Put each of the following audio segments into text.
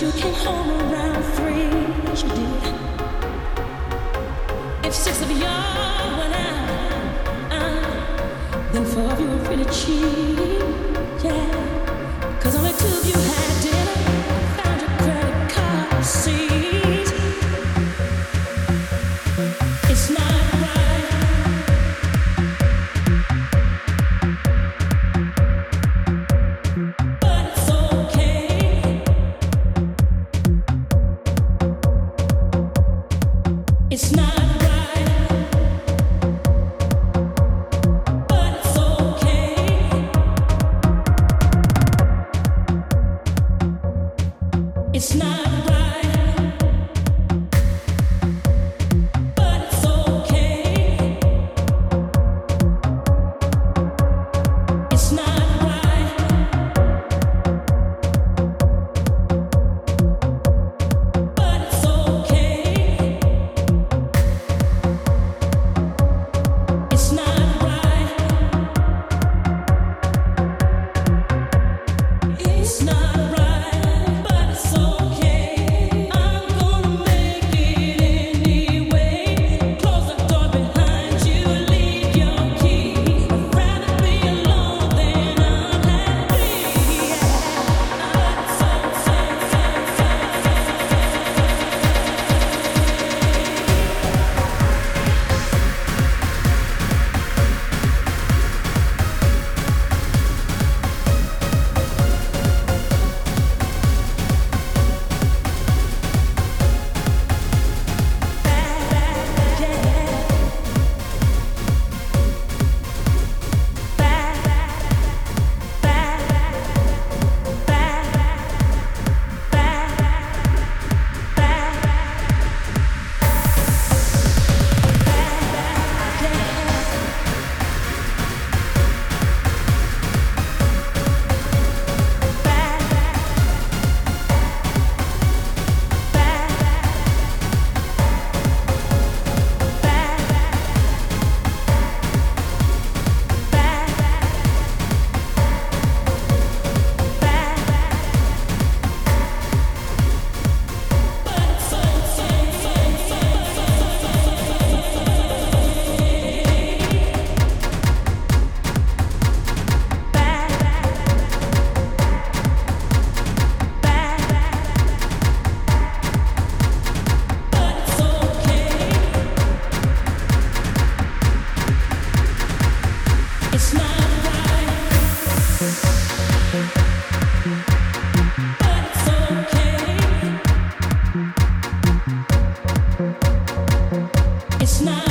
You came home around three, you did. If six of y'all went out, out then four of you were pretty cheap, yeah. smile. not.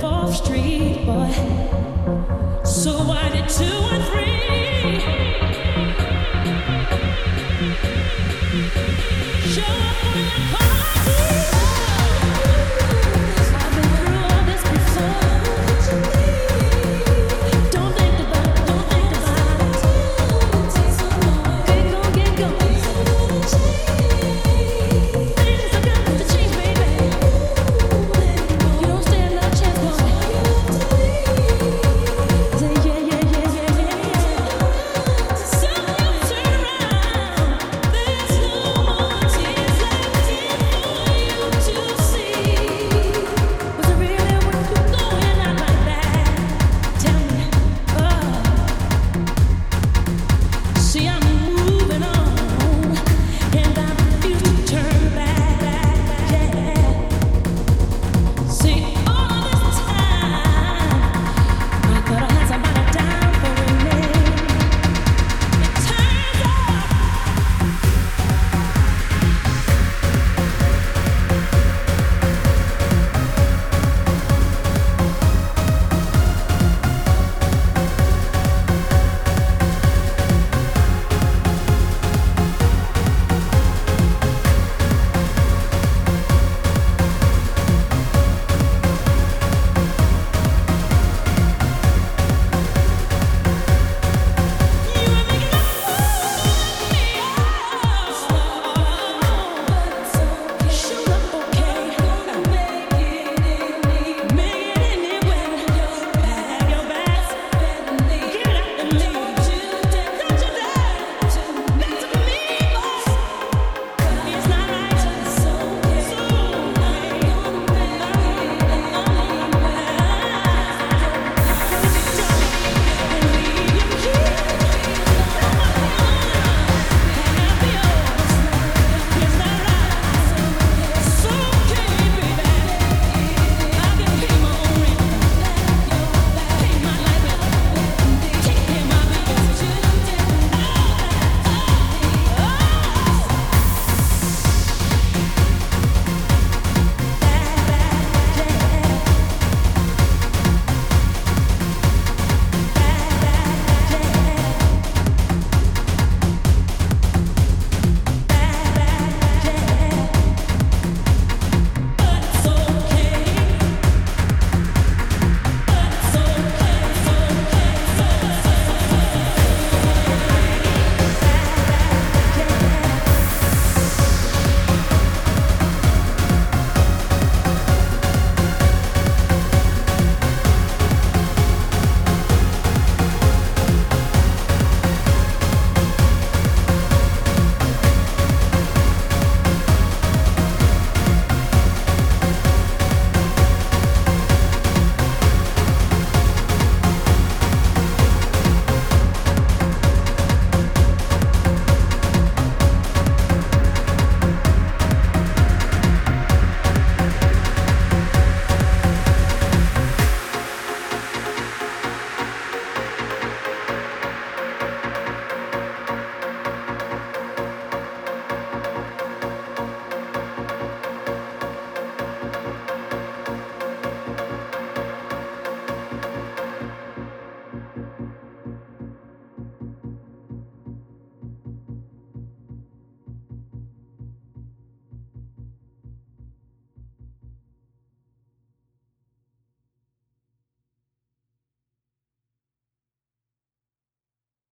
fourth street boy. So why did two and three?